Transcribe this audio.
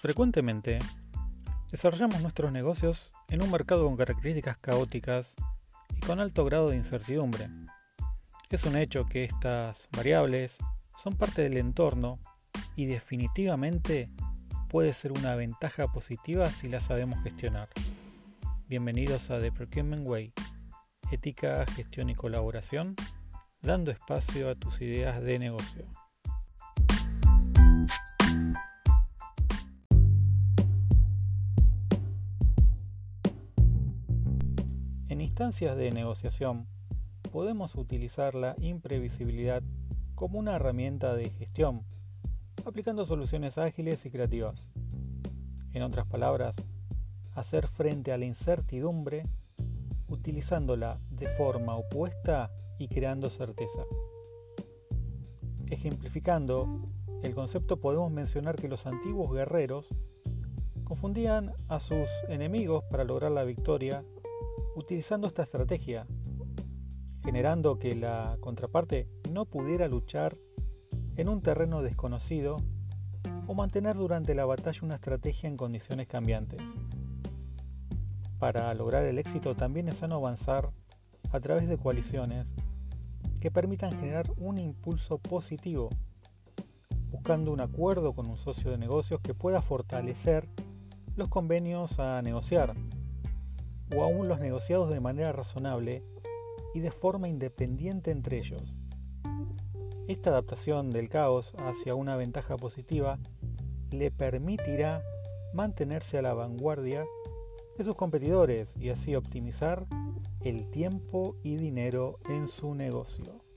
Frecuentemente, desarrollamos nuestros negocios en un mercado con características caóticas y con alto grado de incertidumbre. Es un hecho que estas variables son parte del entorno y definitivamente puede ser una ventaja positiva si la sabemos gestionar. Bienvenidos a The Procurement Way, ética, gestión y colaboración, dando espacio a tus ideas de negocio. En instancias de negociación, podemos utilizar la imprevisibilidad como una herramienta de gestión, aplicando soluciones ágiles y creativas. En otras palabras, hacer frente a la incertidumbre utilizándola de forma opuesta y creando certeza. Ejemplificando el concepto podemos mencionar que los antiguos guerreros confundían a sus enemigos para lograr la victoria utilizando esta estrategia, generando que la contraparte no pudiera luchar en un terreno desconocido o mantener durante la batalla una estrategia en condiciones cambiantes. Para lograr el éxito también es sano avanzar a través de coaliciones que permitan generar un impulso positivo, buscando un acuerdo con un socio de negocios que pueda fortalecer los convenios a negociar o aún los negociados de manera razonable y de forma independiente entre ellos. Esta adaptación del caos hacia una ventaja positiva le permitirá mantenerse a la vanguardia de sus competidores y así optimizar el tiempo y dinero en su negocio.